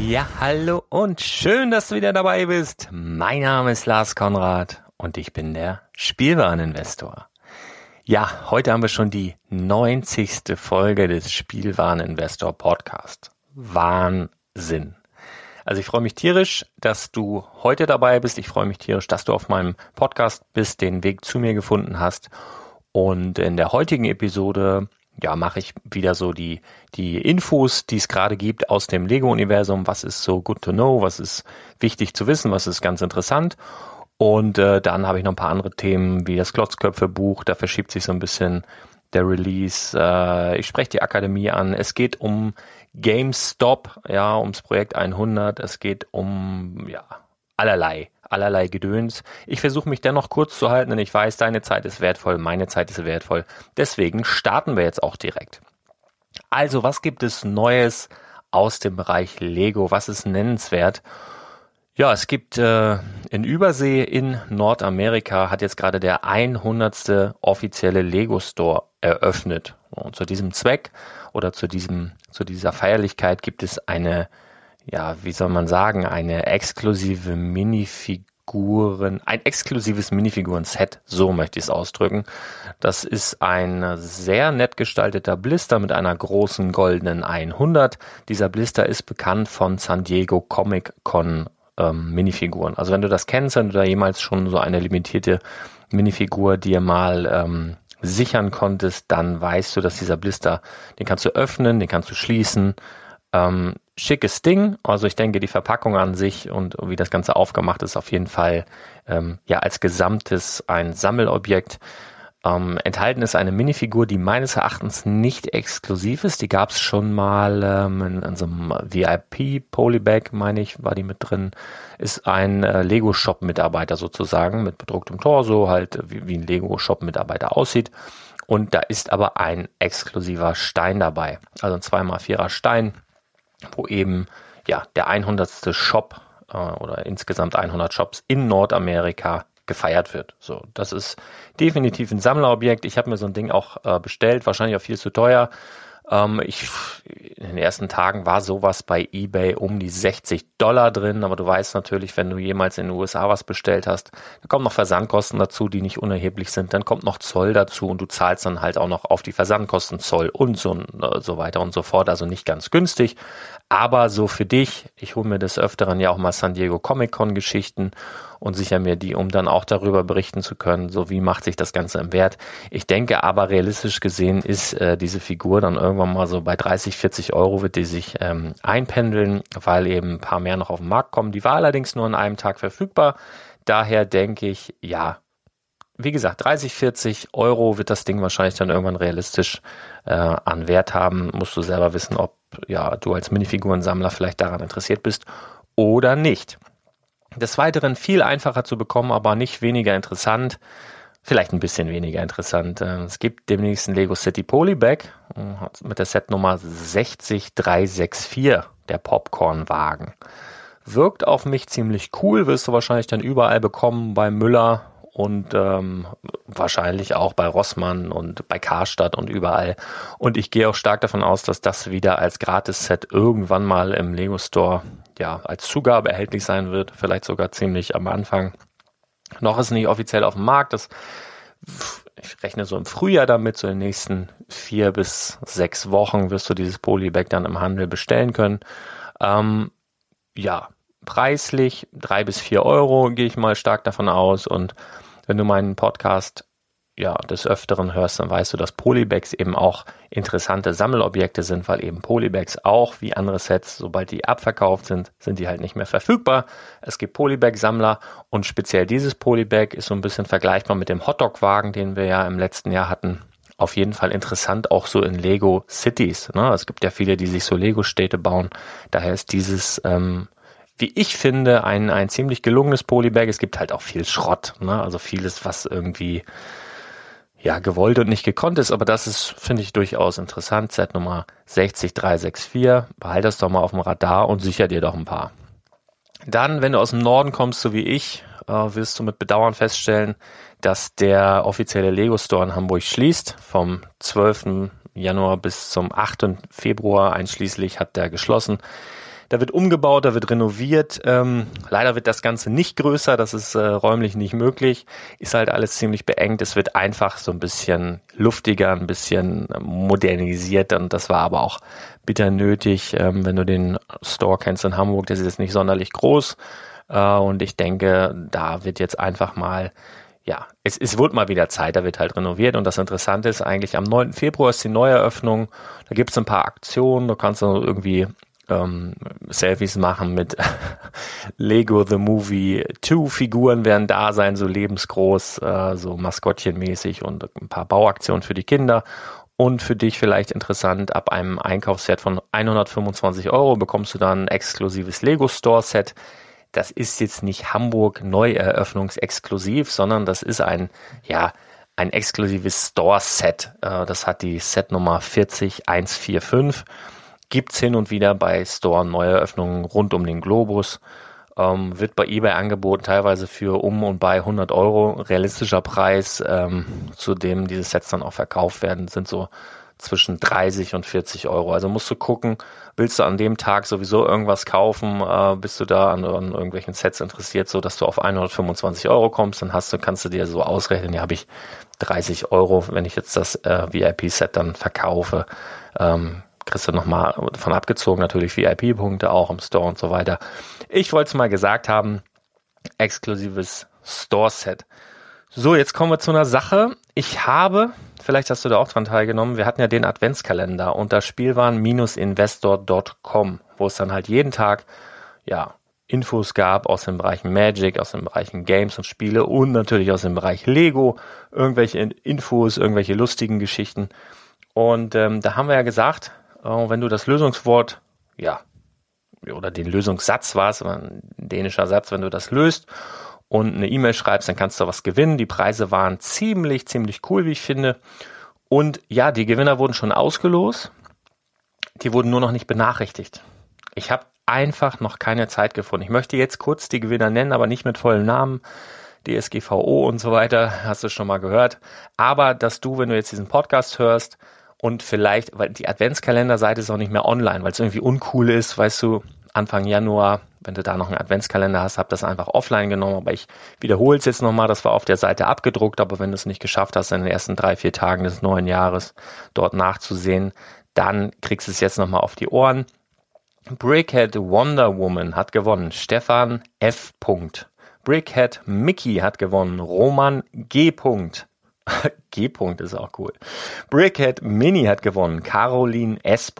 Ja, hallo und schön, dass du wieder dabei bist. Mein Name ist Lars Konrad und ich bin der Spielwareninvestor. Ja, heute haben wir schon die 90. Folge des Spielwareninvestor Podcast. Wahnsinn. Also ich freue mich tierisch, dass du heute dabei bist. Ich freue mich tierisch, dass du auf meinem Podcast bist, den Weg zu mir gefunden hast. Und in der heutigen Episode ja, mache ich wieder so die, die Infos, die es gerade gibt aus dem Lego-Universum. Was ist so good to know? Was ist wichtig zu wissen? Was ist ganz interessant? Und äh, dann habe ich noch ein paar andere Themen, wie das Klotzköpfe-Buch. Da verschiebt sich so ein bisschen der Release. Äh, ich spreche die Akademie an. Es geht um GameStop, ja, ums Projekt 100. Es geht um, ja, allerlei allerlei Gedöns. Ich versuche mich dennoch kurz zu halten, denn ich weiß, deine Zeit ist wertvoll, meine Zeit ist wertvoll. Deswegen starten wir jetzt auch direkt. Also, was gibt es Neues aus dem Bereich Lego? Was ist nennenswert? Ja, es gibt äh, in Übersee in Nordamerika hat jetzt gerade der 100. offizielle Lego Store eröffnet. Und zu diesem Zweck oder zu diesem zu dieser Feierlichkeit gibt es eine ja, wie soll man sagen, eine exklusive Minifiguren, ein exklusives Minifiguren-Set, so möchte ich es ausdrücken. Das ist ein sehr nett gestalteter Blister mit einer großen goldenen 100. Dieser Blister ist bekannt von San Diego Comic Con ähm, Minifiguren. Also wenn du das kennst, wenn du da jemals schon so eine limitierte Minifigur dir mal ähm, sichern konntest, dann weißt du, dass dieser Blister, den kannst du öffnen, den kannst du schließen. Ähm, schickes Ding. Also ich denke, die Verpackung an sich und wie das Ganze aufgemacht ist, auf jeden Fall ähm, ja als Gesamtes ein Sammelobjekt. Ähm, enthalten ist eine Minifigur, die meines Erachtens nicht exklusiv ist. Die gab es schon mal ähm, in, in so einem VIP-Polybag, meine ich, war die mit drin. Ist ein äh, Lego-Shop-Mitarbeiter sozusagen mit bedrucktem Torso, halt wie, wie ein Lego-Shop-Mitarbeiter aussieht. Und da ist aber ein exklusiver Stein dabei. Also ein 2x4er Stein, wo eben ja der 100. Shop äh, oder insgesamt 100 Shops in Nordamerika gefeiert wird. So, das ist definitiv ein Sammlerobjekt. Ich habe mir so ein Ding auch äh, bestellt, wahrscheinlich auch viel zu teuer. Ähm, ich, in den ersten Tagen war sowas bei eBay um die 60 Dollar drin, aber du weißt natürlich, wenn du jemals in den USA was bestellt hast, dann kommen noch Versandkosten dazu, die nicht unerheblich sind, dann kommt noch Zoll dazu und du zahlst dann halt auch noch auf die Versandkosten Zoll und so, äh, so weiter und so fort, also nicht ganz günstig, aber so für dich, ich hole mir des Öfteren ja auch mal San Diego Comic Con Geschichten und sicher mir die, um dann auch darüber berichten zu können, so wie macht sich das Ganze im Wert. Ich denke aber realistisch gesehen ist äh, diese Figur dann irgendwann mal so bei 30, 40 Euro wird die sich ähm, einpendeln, weil eben ein paar mehr noch auf den Markt kommen. Die war allerdings nur an einem Tag verfügbar. Daher denke ich, ja, wie gesagt, 30, 40 Euro wird das Ding wahrscheinlich dann irgendwann realistisch äh, an Wert haben. Musst du selber wissen, ob ja du als Minifigurensammler vielleicht daran interessiert bist oder nicht. Des Weiteren viel einfacher zu bekommen, aber nicht weniger interessant. Vielleicht ein bisschen weniger interessant. Äh, es gibt demnächst ein Lego City Polybag äh, mit der Setnummer 60364, der Popcornwagen. Wirkt auf mich ziemlich cool, wirst du wahrscheinlich dann überall bekommen bei Müller und ähm, wahrscheinlich auch bei Rossmann und bei Karstadt und überall. Und ich gehe auch stark davon aus, dass das wieder als Gratis-Set irgendwann mal im Lego Store ja als Zugabe erhältlich sein wird, vielleicht sogar ziemlich am Anfang. Noch ist nicht offiziell auf dem Markt. Das, ich rechne so im Frühjahr damit, so in den nächsten vier bis sechs Wochen wirst du dieses Polybag dann im Handel bestellen können. Ähm, ja, preislich drei bis vier Euro gehe ich mal stark davon aus und wenn du meinen Podcast ja des Öfteren hörst, dann weißt du, dass Polybags eben auch interessante Sammelobjekte sind, weil eben Polybags auch wie andere Sets, sobald die abverkauft sind, sind die halt nicht mehr verfügbar. Es gibt Polybag-Sammler und speziell dieses Polybag ist so ein bisschen vergleichbar mit dem Hotdog-Wagen, den wir ja im letzten Jahr hatten. Auf jeden Fall interessant auch so in Lego Cities. Ne? Es gibt ja viele, die sich so Lego-Städte bauen. Daher ist dieses ähm, wie ich finde, ein, ein ziemlich gelungenes Polybag. Es gibt halt auch viel Schrott, ne? also vieles, was irgendwie ja gewollt und nicht gekonnt ist, aber das ist, finde ich, durchaus interessant. Set Nummer 60364. Behalte das doch mal auf dem Radar und sicher dir doch ein paar. Dann, wenn du aus dem Norden kommst, so wie ich, äh, wirst du mit Bedauern feststellen, dass der offizielle Lego Store in Hamburg schließt. Vom 12. Januar bis zum 8. Februar einschließlich hat der geschlossen. Da wird umgebaut, da wird renoviert. Ähm, leider wird das Ganze nicht größer, das ist äh, räumlich nicht möglich. Ist halt alles ziemlich beengt. Es wird einfach so ein bisschen luftiger, ein bisschen modernisiert und das war aber auch bitter nötig. Ähm, wenn du den Store kennst in Hamburg, der ist jetzt nicht sonderlich groß. Äh, und ich denke, da wird jetzt einfach mal ja, es, es wird mal wieder Zeit, da wird halt renoviert und das Interessante ist eigentlich, am 9. Februar ist die Neueröffnung, da gibt es ein paar Aktionen, du kannst irgendwie ähm, Selfies machen mit Lego The Movie 2 Figuren werden da sein, so lebensgroß, äh, so Maskottchenmäßig und ein paar Bauaktionen für die Kinder. Und für dich vielleicht interessant, ab einem Einkaufswert von 125 Euro bekommst du dann ein exklusives Lego Store Set. Das ist jetzt nicht Hamburg Neueröffnungsexklusiv, sondern das ist ein, ja, ein exklusives Store Set. Äh, das hat die Set Nummer 40145 Gibt's hin und wieder bei Store Neueröffnungen rund um den Globus. Ähm, wird bei eBay angeboten, teilweise für um und bei 100 Euro. Realistischer Preis, ähm, zu dem diese Sets dann auch verkauft werden, sind so zwischen 30 und 40 Euro. Also musst du gucken, willst du an dem Tag sowieso irgendwas kaufen, äh, bist du da an, an, irgendwelchen Sets interessiert, so dass du auf 125 Euro kommst, dann hast du, kannst du dir so ausrechnen, ja, habe ich 30 Euro, wenn ich jetzt das äh, VIP-Set dann verkaufe. Ähm, kriegst du nochmal von abgezogen, natürlich VIP-Punkte auch im Store und so weiter. Ich wollte es mal gesagt haben, exklusives Store-Set. So, jetzt kommen wir zu einer Sache. Ich habe, vielleicht hast du da auch dran teilgenommen, wir hatten ja den Adventskalender unter Spielwaren-investor.com, wo es dann halt jeden Tag, ja, Infos gab aus den Bereichen Magic, aus den Bereichen Games und Spiele und natürlich aus dem Bereich Lego, irgendwelche Infos, irgendwelche lustigen Geschichten. Und ähm, da haben wir ja gesagt, wenn du das Lösungswort, ja, oder den Lösungssatz war es, ein dänischer Satz, wenn du das löst und eine E-Mail schreibst, dann kannst du was gewinnen. Die Preise waren ziemlich, ziemlich cool, wie ich finde. Und ja, die Gewinner wurden schon ausgelost. Die wurden nur noch nicht benachrichtigt. Ich habe einfach noch keine Zeit gefunden. Ich möchte jetzt kurz die Gewinner nennen, aber nicht mit vollen Namen. DSGVO und so weiter, hast du schon mal gehört. Aber dass du, wenn du jetzt diesen Podcast hörst und vielleicht, weil die Adventskalenderseite ist auch nicht mehr online, weil es irgendwie uncool ist, weißt du, Anfang Januar, wenn du da noch einen Adventskalender hast, hab das einfach offline genommen, aber ich wiederhole es jetzt nochmal, das war auf der Seite abgedruckt, aber wenn du es nicht geschafft hast, in den ersten drei, vier Tagen des neuen Jahres dort nachzusehen, dann kriegst du es jetzt nochmal auf die Ohren. Brickhead Wonder Woman hat gewonnen. Stefan F. Brickhead Mickey hat gewonnen. Roman G. G. ist auch cool. Brickhead Mini hat gewonnen. Caroline S.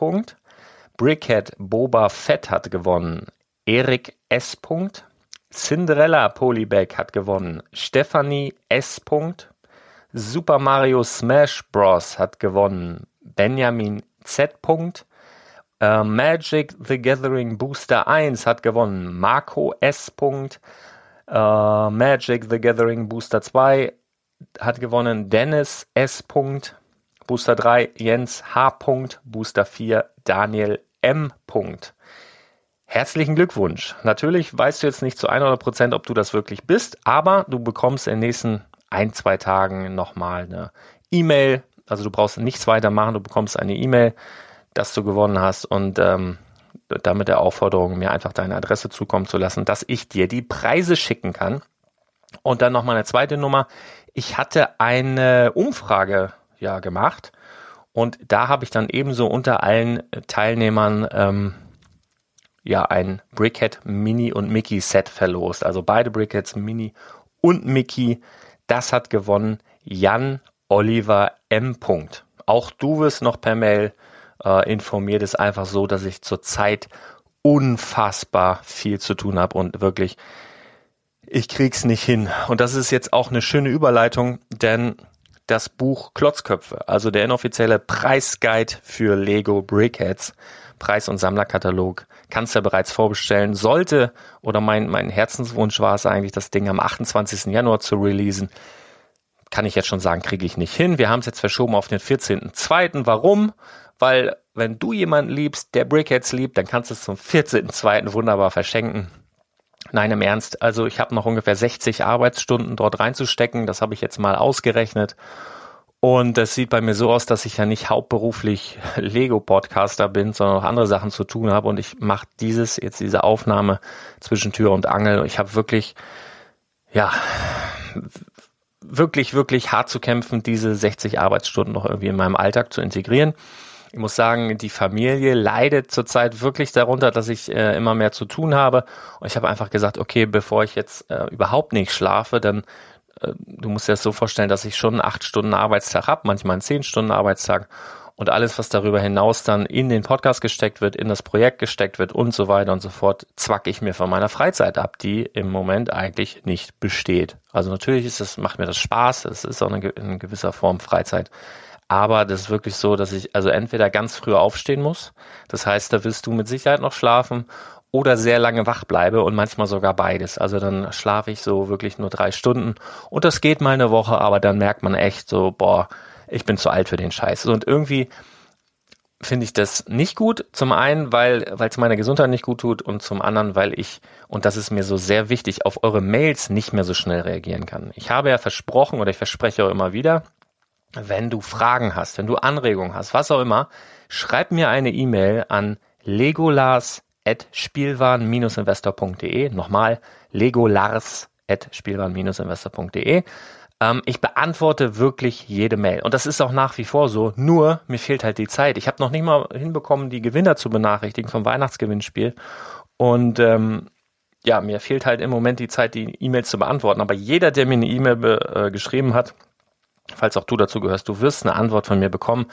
Brickhead Boba Fett hat gewonnen. Erik S. Cinderella Polybag hat gewonnen. Stephanie S. Super Mario Smash Bros. hat gewonnen. Benjamin Z. Äh, Magic the Gathering Booster 1 hat gewonnen. Marco S. Äh, Magic the Gathering Booster 2 hat gewonnen. Dennis S. Booster 3 Jens H. Booster 4 Daniel M. Herzlichen Glückwunsch. Natürlich weißt du jetzt nicht zu 100 Prozent, ob du das wirklich bist, aber du bekommst in den nächsten ein, zwei Tagen nochmal eine E-Mail. Also du brauchst nichts weiter machen, du bekommst eine E-Mail dass du gewonnen hast und ähm, damit der Aufforderung, mir einfach deine Adresse zukommen zu lassen, dass ich dir die Preise schicken kann. Und dann noch mal eine zweite Nummer. Ich hatte eine Umfrage ja gemacht und da habe ich dann ebenso unter allen Teilnehmern ähm, ja ein Brickhead Mini und Mickey Set verlost. Also beide Brickheads Mini und Mickey. Das hat gewonnen Jan Oliver M. Auch du wirst noch per Mail äh, informiert, ist einfach so, dass ich zurzeit unfassbar viel zu tun habe und wirklich, ich krieg's nicht hin. Und das ist jetzt auch eine schöne Überleitung, denn das Buch Klotzköpfe, also der inoffizielle Preisguide für Lego Brickheads, Preis- und Sammlerkatalog, kannst du ja bereits vorbestellen. Sollte, oder mein, mein Herzenswunsch war es eigentlich, das Ding am 28. Januar zu releasen. Kann ich jetzt schon sagen, kriege ich nicht hin. Wir haben es jetzt verschoben auf den 14.2. Warum? weil wenn du jemanden liebst, der Brickheads liebt, dann kannst du es zum 14.2. wunderbar verschenken. Nein, im Ernst. Also ich habe noch ungefähr 60 Arbeitsstunden dort reinzustecken. Das habe ich jetzt mal ausgerechnet. Und das sieht bei mir so aus, dass ich ja nicht hauptberuflich Lego-Podcaster bin, sondern auch andere Sachen zu tun habe. Und ich mache dieses, jetzt diese Aufnahme zwischen Tür und Angel. Ich habe wirklich, ja, wirklich, wirklich hart zu kämpfen, diese 60 Arbeitsstunden noch irgendwie in meinem Alltag zu integrieren. Ich muss sagen, die Familie leidet zurzeit wirklich darunter, dass ich äh, immer mehr zu tun habe. Und ich habe einfach gesagt, okay, bevor ich jetzt äh, überhaupt nicht schlafe, dann äh, du musst dir das so vorstellen, dass ich schon acht Stunden Arbeitstag habe, manchmal einen zehn Stunden Arbeitstag. Und alles, was darüber hinaus dann in den Podcast gesteckt wird, in das Projekt gesteckt wird und so weiter und so fort, zwack ich mir von meiner Freizeit ab, die im Moment eigentlich nicht besteht. Also natürlich ist es, macht mir das Spaß, es ist auch eine, in gewisser Form Freizeit. Aber das ist wirklich so, dass ich also entweder ganz früh aufstehen muss. Das heißt, da wirst du mit Sicherheit noch schlafen oder sehr lange wach bleibe und manchmal sogar beides. Also dann schlafe ich so wirklich nur drei Stunden und das geht mal eine Woche, aber dann merkt man echt so, boah, ich bin zu alt für den Scheiß. Und irgendwie finde ich das nicht gut. Zum einen, weil weil es meiner Gesundheit nicht gut tut und zum anderen, weil ich und das ist mir so sehr wichtig, auf eure Mails nicht mehr so schnell reagieren kann. Ich habe ja versprochen oder ich verspreche auch immer wieder, wenn du Fragen hast, wenn du Anregungen hast, was auch immer, schreib mir eine E-Mail an legolars.spielwaren-investor.de. Nochmal, legolars.spielwaren-investor.de. Ähm, ich beantworte wirklich jede Mail. Und das ist auch nach wie vor so. Nur, mir fehlt halt die Zeit. Ich habe noch nicht mal hinbekommen, die Gewinner zu benachrichtigen vom Weihnachtsgewinnspiel. Und ähm, ja, mir fehlt halt im Moment die Zeit, die E-Mails zu beantworten. Aber jeder, der mir eine E-Mail äh, geschrieben hat, falls auch du dazu gehörst, du wirst eine Antwort von mir bekommen.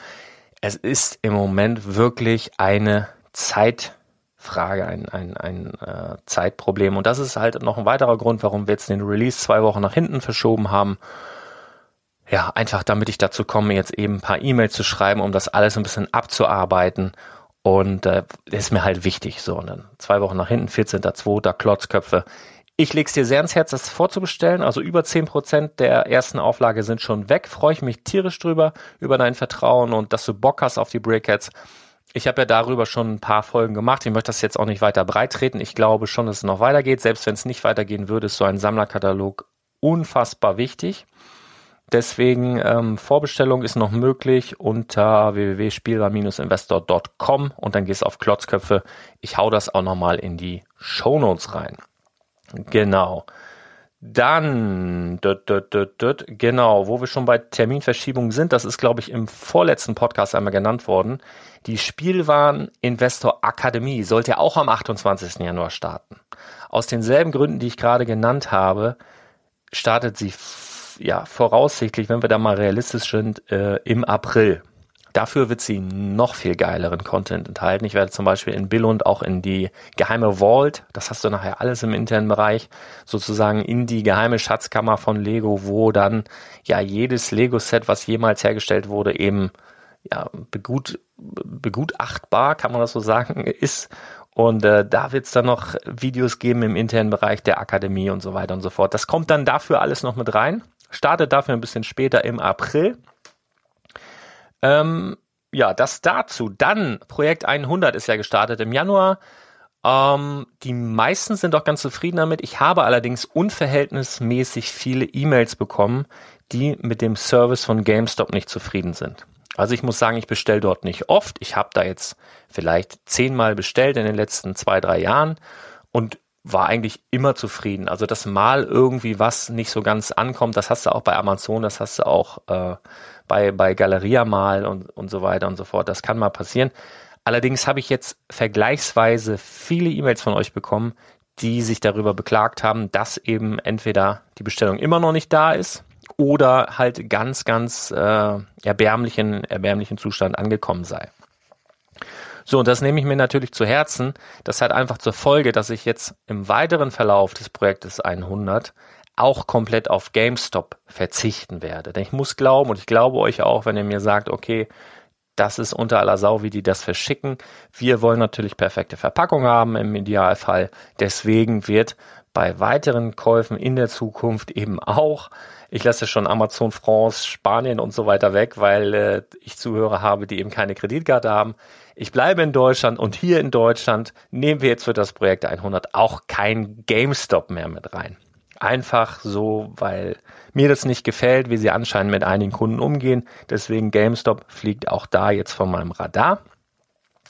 Es ist im Moment wirklich eine Zeitfrage, ein, ein, ein äh, Zeitproblem. Und das ist halt noch ein weiterer Grund, warum wir jetzt den Release zwei Wochen nach hinten verschoben haben. Ja, einfach damit ich dazu komme, jetzt eben ein paar E-Mails zu schreiben, um das alles ein bisschen abzuarbeiten und äh, ist mir halt wichtig. So, und dann zwei Wochen nach hinten, 14.2. Klotzköpfe. Ich leg's dir sehr ans Herz, das vorzubestellen. Also über zehn Prozent der ersten Auflage sind schon weg. Freue ich mich tierisch drüber, über dein Vertrauen und dass du Bock hast auf die Breakheads. Ich habe ja darüber schon ein paar Folgen gemacht. Ich möchte das jetzt auch nicht weiter breit treten. Ich glaube schon, dass es noch weitergeht. Selbst wenn es nicht weitergehen würde, ist so ein Sammlerkatalog unfassbar wichtig. Deswegen ähm, Vorbestellung ist noch möglich unter www.spielbar-investor.com und dann gehst auf Klotzköpfe. Ich hau das auch nochmal in die Shownotes rein. Genau. Dann, dut, dut, dut, genau, wo wir schon bei Terminverschiebungen sind, das ist, glaube ich, im vorletzten Podcast einmal genannt worden. Die Spielwaren Investor Akademie sollte auch am 28. Januar starten. Aus denselben Gründen, die ich gerade genannt habe, startet sie ja, voraussichtlich, wenn wir da mal realistisch sind, äh, im April. Dafür wird sie noch viel geileren Content enthalten. Ich werde zum Beispiel in Billund auch in die geheime Vault, das hast du nachher alles im internen Bereich, sozusagen in die geheime Schatzkammer von Lego, wo dann ja jedes Lego-Set, was jemals hergestellt wurde, eben ja begut, begutachtbar, kann man das so sagen, ist. Und äh, da wird es dann noch Videos geben im internen Bereich der Akademie und so weiter und so fort. Das kommt dann dafür alles noch mit rein startet dafür ein bisschen später im April. Ähm, ja, das dazu. Dann Projekt 100 ist ja gestartet im Januar. Ähm, die meisten sind auch ganz zufrieden damit. Ich habe allerdings unverhältnismäßig viele E-Mails bekommen, die mit dem Service von GameStop nicht zufrieden sind. Also ich muss sagen, ich bestelle dort nicht oft. Ich habe da jetzt vielleicht zehnmal bestellt in den letzten zwei, drei Jahren und war eigentlich immer zufrieden. Also dass mal irgendwie was nicht so ganz ankommt, das hast du auch bei Amazon, das hast du auch äh, bei, bei Galeria mal und, und so weiter und so fort. Das kann mal passieren. Allerdings habe ich jetzt vergleichsweise viele E-Mails von euch bekommen, die sich darüber beklagt haben, dass eben entweder die Bestellung immer noch nicht da ist oder halt ganz, ganz äh, erbärmlichen, erbärmlichen Zustand angekommen sei. So, und das nehme ich mir natürlich zu Herzen. Das hat einfach zur Folge, dass ich jetzt im weiteren Verlauf des Projektes 100 auch komplett auf GameStop verzichten werde. Denn ich muss glauben, und ich glaube euch auch, wenn ihr mir sagt, okay, das ist unter aller Sau, wie die das verschicken. Wir wollen natürlich perfekte Verpackung haben im Idealfall. Deswegen wird bei weiteren Käufen in der Zukunft eben auch, ich lasse schon Amazon France, Spanien und so weiter weg, weil äh, ich Zuhörer habe, die eben keine Kreditkarte haben ich bleibe in Deutschland und hier in Deutschland nehmen wir jetzt für das Projekt 100 auch kein GameStop mehr mit rein. Einfach so, weil mir das nicht gefällt, wie sie anscheinend mit einigen Kunden umgehen. Deswegen GameStop fliegt auch da jetzt von meinem Radar.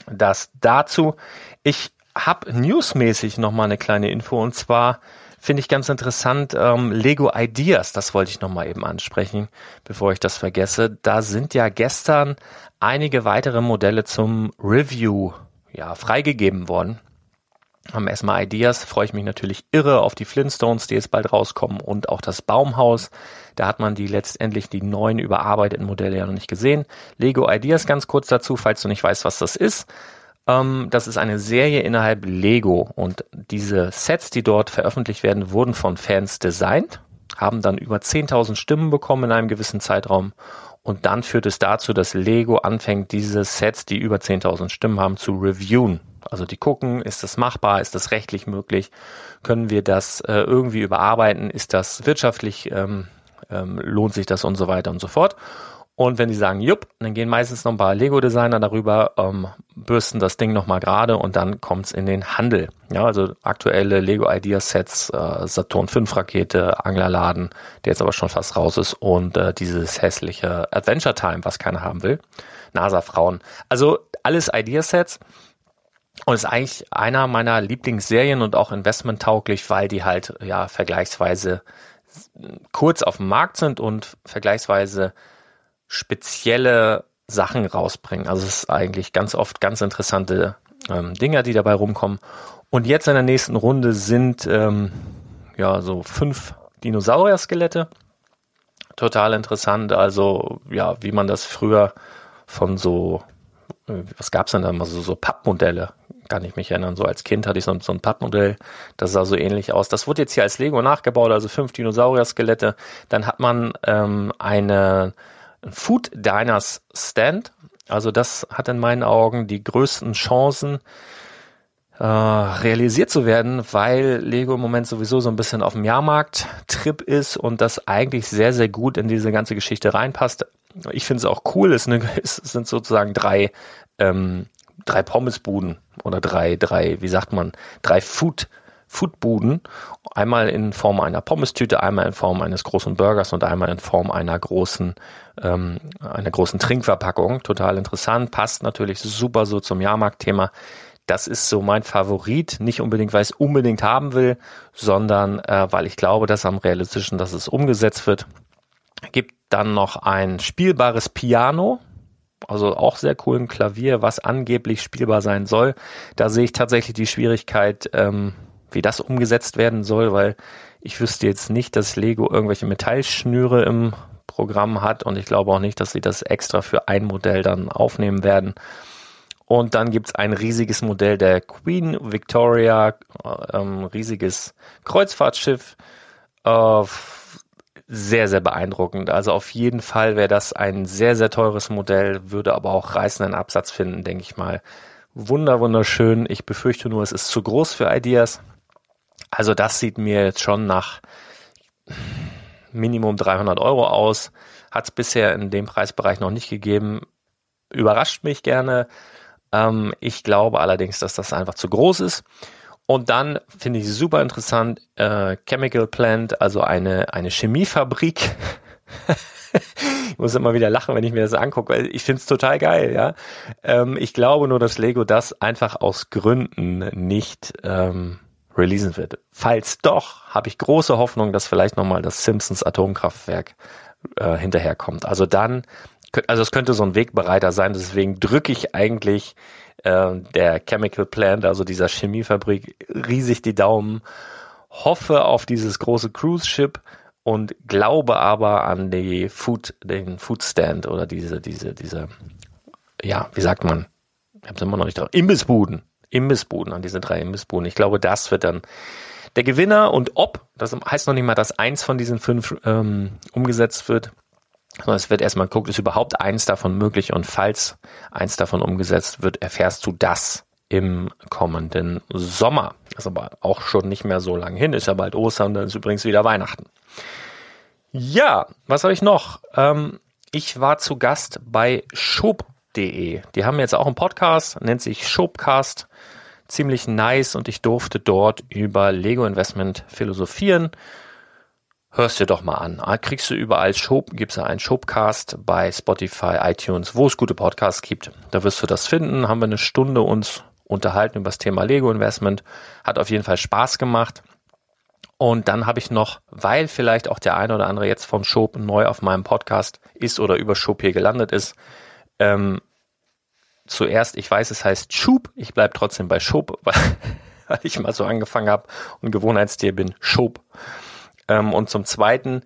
Das dazu. Ich habe newsmäßig noch mal eine kleine Info und zwar finde ich ganz interessant ähm, Lego Ideas. Das wollte ich noch mal eben ansprechen, bevor ich das vergesse. Da sind ja gestern einige weitere Modelle zum Review ja, freigegeben worden. Am erstmal Ideas freue ich mich natürlich irre auf die Flintstones, die jetzt bald rauskommen und auch das Baumhaus. Da hat man die letztendlich die neuen überarbeiteten Modelle ja noch nicht gesehen. Lego Ideas ganz kurz dazu, falls du nicht weißt, was das ist. Ähm, das ist eine Serie innerhalb Lego und diese Sets, die dort veröffentlicht werden, wurden von Fans designt, haben dann über 10.000 Stimmen bekommen in einem gewissen Zeitraum und dann führt es dazu, dass Lego anfängt, diese Sets, die über 10.000 Stimmen haben, zu reviewen. Also die gucken, ist das machbar, ist das rechtlich möglich, können wir das äh, irgendwie überarbeiten, ist das wirtschaftlich, ähm, ähm, lohnt sich das und so weiter und so fort. Und wenn die sagen, jupp, dann gehen meistens noch ein paar Lego-Designer darüber, ähm, bürsten das Ding nochmal gerade und dann kommt's in den Handel. Ja, also aktuelle Lego Idea Sets, äh, Saturn 5 Rakete, Anglerladen, der jetzt aber schon fast raus ist und äh, dieses hässliche Adventure Time, was keiner haben will. NASA Frauen. Also alles Idea Sets. Und ist eigentlich einer meiner Lieblingsserien und auch investmenttauglich, weil die halt ja vergleichsweise kurz auf dem Markt sind und vergleichsweise spezielle Sachen rausbringen. Also es ist eigentlich ganz oft ganz interessante ähm, Dinger, die dabei rumkommen. Und jetzt in der nächsten Runde sind ähm, ja so fünf Dinosaurier-Skelette. Total interessant. Also ja, wie man das früher von so, was gab's denn da mal so, so Pappmodelle? Kann ich mich erinnern. So als Kind hatte ich so, so ein Pappmodell, das sah so ähnlich aus. Das wurde jetzt hier als Lego nachgebaut, also fünf Dinosaurier-Skelette. Dann hat man ähm, eine Food Diners Stand. Also das hat in meinen Augen die größten Chancen, äh, realisiert zu werden, weil Lego im Moment sowieso so ein bisschen auf dem Jahrmarkt-Trip ist und das eigentlich sehr, sehr gut in diese ganze Geschichte reinpasst. Ich finde es auch cool, es, sind sozusagen drei, ähm, drei Pommesbuden oder drei, drei, wie sagt man, drei Food, Foodbuden. Einmal in Form einer Pommestüte, einmal in Form eines großen Burgers und einmal in Form einer großen, ähm, einer großen Trinkverpackung. Total interessant, passt natürlich super so zum Jahrmarktthema. Das ist so mein Favorit, nicht unbedingt, weil ich es unbedingt haben will, sondern äh, weil ich glaube, dass am realistischen, dass es umgesetzt wird. Gibt dann noch ein spielbares Piano, also auch sehr cool ein Klavier, was angeblich spielbar sein soll. Da sehe ich tatsächlich die Schwierigkeit, ähm, wie das umgesetzt werden soll, weil ich wüsste jetzt nicht, dass Lego irgendwelche Metallschnüre im Programm hat und ich glaube auch nicht, dass sie das extra für ein Modell dann aufnehmen werden. Und dann gibt's ein riesiges Modell der Queen Victoria, ähm, riesiges Kreuzfahrtschiff. Äh, sehr, sehr beeindruckend. Also auf jeden Fall wäre das ein sehr, sehr teures Modell, würde aber auch reißenden Absatz finden, denke ich mal. Wunder, wunderschön. Ich befürchte nur, es ist zu groß für Ideas. Also das sieht mir jetzt schon nach Minimum 300 Euro aus. Hat es bisher in dem Preisbereich noch nicht gegeben. Überrascht mich gerne. Ähm, ich glaube allerdings, dass das einfach zu groß ist. Und dann finde ich super interessant, äh, Chemical Plant, also eine, eine Chemiefabrik. ich muss immer wieder lachen, wenn ich mir das angucke, weil ich finde es total geil, ja. Ähm, ich glaube nur, dass Lego das einfach aus Gründen nicht ähm, releasen wird. Falls doch, habe ich große Hoffnung, dass vielleicht nochmal das Simpsons Atomkraftwerk äh, hinterherkommt. Also dann also es könnte so ein Wegbereiter sein, deswegen drücke ich eigentlich äh, der Chemical Plant, also dieser Chemiefabrik, riesig die Daumen, hoffe auf dieses große Cruise Ship und glaube aber an die Food, den Food Stand oder diese, diese, diese, ja, wie sagt man? Ich habe immer noch nicht drauf. Imbissbuden. Imbissbuden, an diese drei Imbissbuden. Ich glaube, das wird dann der Gewinner und ob, das heißt noch nicht mal, dass eins von diesen fünf ähm, umgesetzt wird, sondern es wird erstmal geguckt, ist überhaupt eins davon möglich und falls eins davon umgesetzt wird, erfährst du das im kommenden Sommer. Das ist aber auch schon nicht mehr so lang hin, ist ja bald Ostern, dann ist übrigens wieder Weihnachten. Ja, was habe ich noch? Ähm, ich war zu Gast bei Schub.de. Die haben jetzt auch einen Podcast, nennt sich Schubcast. Ziemlich nice und ich durfte dort über Lego Investment philosophieren hörst dir doch mal an. Ah, kriegst du überall Shop, gibt's ja einen Shopcast bei Spotify, iTunes, wo es gute Podcasts gibt. Da wirst du das finden. Haben wir eine Stunde uns unterhalten über das Thema Lego Investment. Hat auf jeden Fall Spaß gemacht. Und dann habe ich noch, weil vielleicht auch der eine oder andere jetzt vom Shop neu auf meinem Podcast ist oder über Shop hier gelandet ist, ähm, zuerst, ich weiß, es heißt Schub, ich bleib trotzdem bei Schub, weil, weil ich mal so angefangen habe und Gewohnheitstier bin, Schub. Ähm, und zum Zweiten,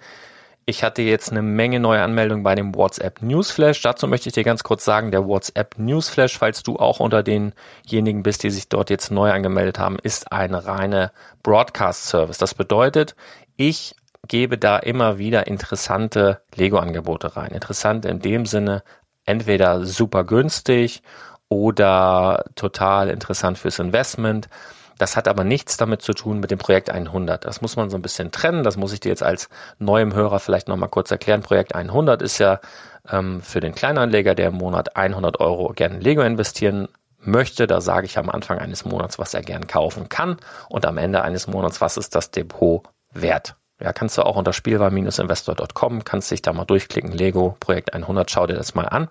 ich hatte jetzt eine Menge neue Anmeldungen bei dem WhatsApp Newsflash. Dazu möchte ich dir ganz kurz sagen, der WhatsApp Newsflash, falls du auch unter denjenigen bist, die sich dort jetzt neu angemeldet haben, ist ein reine Broadcast-Service. Das bedeutet, ich gebe da immer wieder interessante Lego-Angebote rein. Interessant in dem Sinne, entweder super günstig oder total interessant fürs Investment. Das hat aber nichts damit zu tun mit dem Projekt 100. Das muss man so ein bisschen trennen. Das muss ich dir jetzt als neuem Hörer vielleicht nochmal kurz erklären. Projekt 100 ist ja ähm, für den Kleinanleger, der im Monat 100 Euro gerne in Lego investieren möchte. Da sage ich am Anfang eines Monats, was er gern kaufen kann und am Ende eines Monats, was ist das Depot wert. Ja, kannst du auch unter spielwar-investor.com, kannst dich da mal durchklicken, Lego Projekt 100, schau dir das mal an.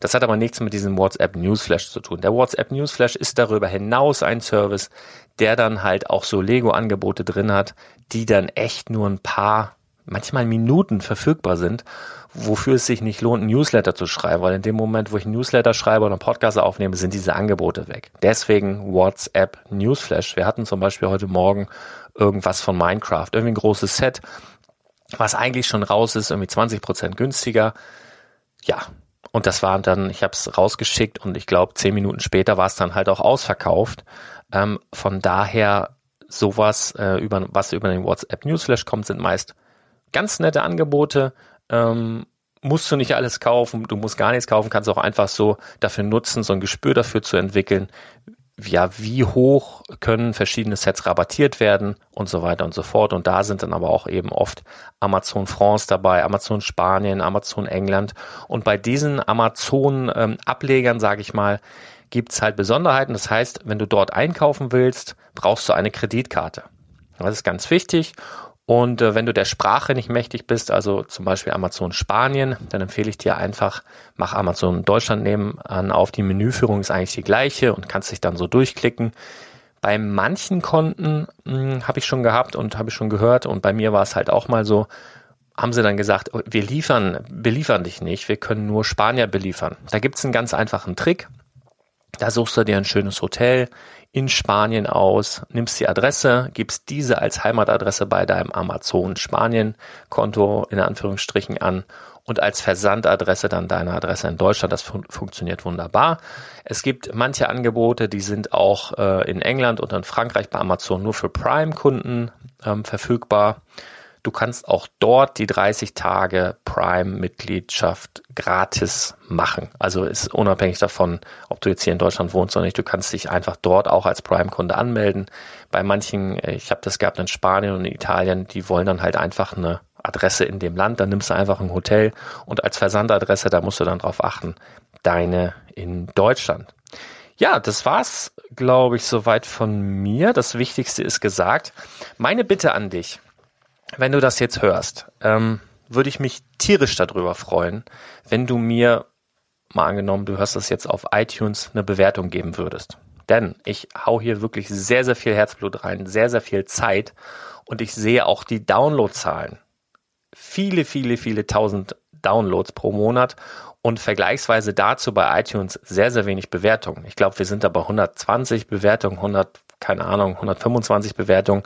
Das hat aber nichts mit diesem WhatsApp Newsflash zu tun. Der WhatsApp Newsflash ist darüber hinaus ein Service, der dann halt auch so Lego Angebote drin hat, die dann echt nur ein paar manchmal Minuten verfügbar sind, wofür es sich nicht lohnt, ein Newsletter zu schreiben, weil in dem Moment, wo ich ein Newsletter schreibe oder einen Podcast aufnehme, sind diese Angebote weg. Deswegen WhatsApp Newsflash. Wir hatten zum Beispiel heute Morgen irgendwas von Minecraft, irgendwie ein großes Set, was eigentlich schon raus ist, irgendwie 20 Prozent günstiger. Ja, und das war dann, ich habe es rausgeschickt und ich glaube, zehn Minuten später war es dann halt auch ausverkauft. Ähm, von daher sowas, äh, über, was über den WhatsApp Newsflash kommt, sind meist ganz nette Angebote. Ähm, musst du nicht alles kaufen, du musst gar nichts kaufen, kannst auch einfach so dafür nutzen, so ein Gespür dafür zu entwickeln, ja, wie hoch können verschiedene Sets rabattiert werden und so weiter und so fort. Und da sind dann aber auch eben oft Amazon France dabei, Amazon Spanien, Amazon England. Und bei diesen Amazon-Ablegern, ähm, sage ich mal, gibt's halt Besonderheiten. Das heißt, wenn du dort einkaufen willst, brauchst du eine Kreditkarte. Das ist ganz wichtig. Und äh, wenn du der Sprache nicht mächtig bist, also zum Beispiel Amazon Spanien, dann empfehle ich dir einfach, mach Amazon Deutschland nebenan auf. Die Menüführung ist eigentlich die gleiche und kannst dich dann so durchklicken. Bei manchen Konten hm, habe ich schon gehabt und habe ich schon gehört und bei mir war es halt auch mal so, haben sie dann gesagt, oh, wir liefern, beliefern dich nicht, wir können nur Spanier beliefern. Da gibt's einen ganz einfachen Trick. Da suchst du dir ein schönes Hotel in Spanien aus, nimmst die Adresse, gibst diese als Heimatadresse bei deinem Amazon Spanien Konto in Anführungsstrichen an und als Versandadresse dann deine Adresse in Deutschland. Das fun funktioniert wunderbar. Es gibt manche Angebote, die sind auch äh, in England und in Frankreich bei Amazon nur für Prime-Kunden ähm, verfügbar. Du kannst auch dort die 30 Tage Prime-Mitgliedschaft gratis machen. Also ist unabhängig davon, ob du jetzt hier in Deutschland wohnst oder nicht. Du kannst dich einfach dort auch als Prime-Kunde anmelden. Bei manchen, äh, ich habe das gehabt in Spanien und in Italien, die wollen dann halt einfach eine Adresse in dem Land. Dann nimmst du einfach ein Hotel und als Versandadresse, da musst du dann drauf achten, deine in Deutschland. Ja, das war's, glaube ich, soweit von mir. Das Wichtigste ist gesagt. Meine Bitte an dich wenn du das jetzt hörst, ähm, würde ich mich tierisch darüber freuen, wenn du mir, mal angenommen, du hörst das jetzt auf iTunes, eine Bewertung geben würdest. Denn ich hau hier wirklich sehr, sehr viel Herzblut rein, sehr, sehr viel Zeit und ich sehe auch die Downloadzahlen. Viele, viele, viele tausend Downloads pro Monat und vergleichsweise dazu bei iTunes sehr, sehr wenig Bewertungen. Ich glaube, wir sind da bei 120 Bewertungen, 100, keine Ahnung, 125 Bewertungen.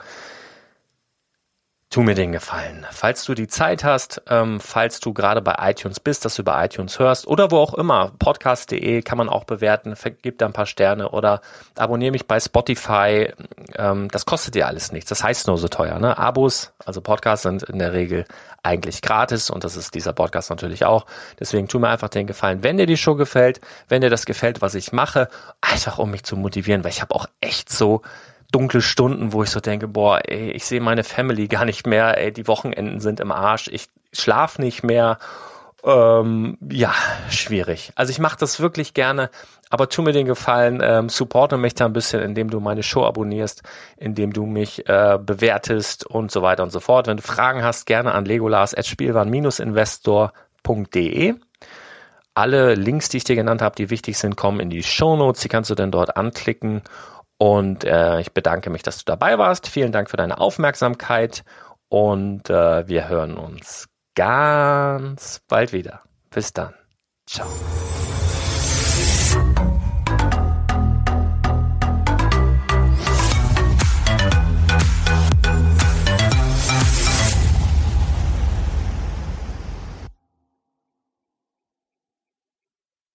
Tu mir den Gefallen. Falls du die Zeit hast, ähm, falls du gerade bei iTunes bist, dass du über iTunes hörst oder wo auch immer, podcast.de kann man auch bewerten, gib da ein paar Sterne oder abonniere mich bei Spotify. Ähm, das kostet dir alles nichts. Das heißt nur so teuer. Ne? Abos, also Podcasts sind in der Regel eigentlich gratis und das ist dieser Podcast natürlich auch. Deswegen tu mir einfach den Gefallen, wenn dir die Show gefällt, wenn dir das gefällt, was ich mache, einfach um mich zu motivieren, weil ich habe auch echt so dunkle Stunden, wo ich so denke, boah, ey, ich sehe meine Family gar nicht mehr, ey, die Wochenenden sind im Arsch, ich schlaf nicht mehr. Ähm, ja, schwierig. Also ich mache das wirklich gerne, aber tu mir den Gefallen, ähm, supporte mich da ein bisschen, indem du meine Show abonnierst, indem du mich äh, bewertest und so weiter und so fort. Wenn du Fragen hast, gerne an legolas.spielwaren-investor.de. Alle Links, die ich dir genannt habe, die wichtig sind, kommen in die Show Notes. Die kannst du dann dort anklicken und äh, ich bedanke mich, dass du dabei warst. Vielen Dank für deine Aufmerksamkeit und äh, wir hören uns ganz bald wieder. Bis dann. Ciao.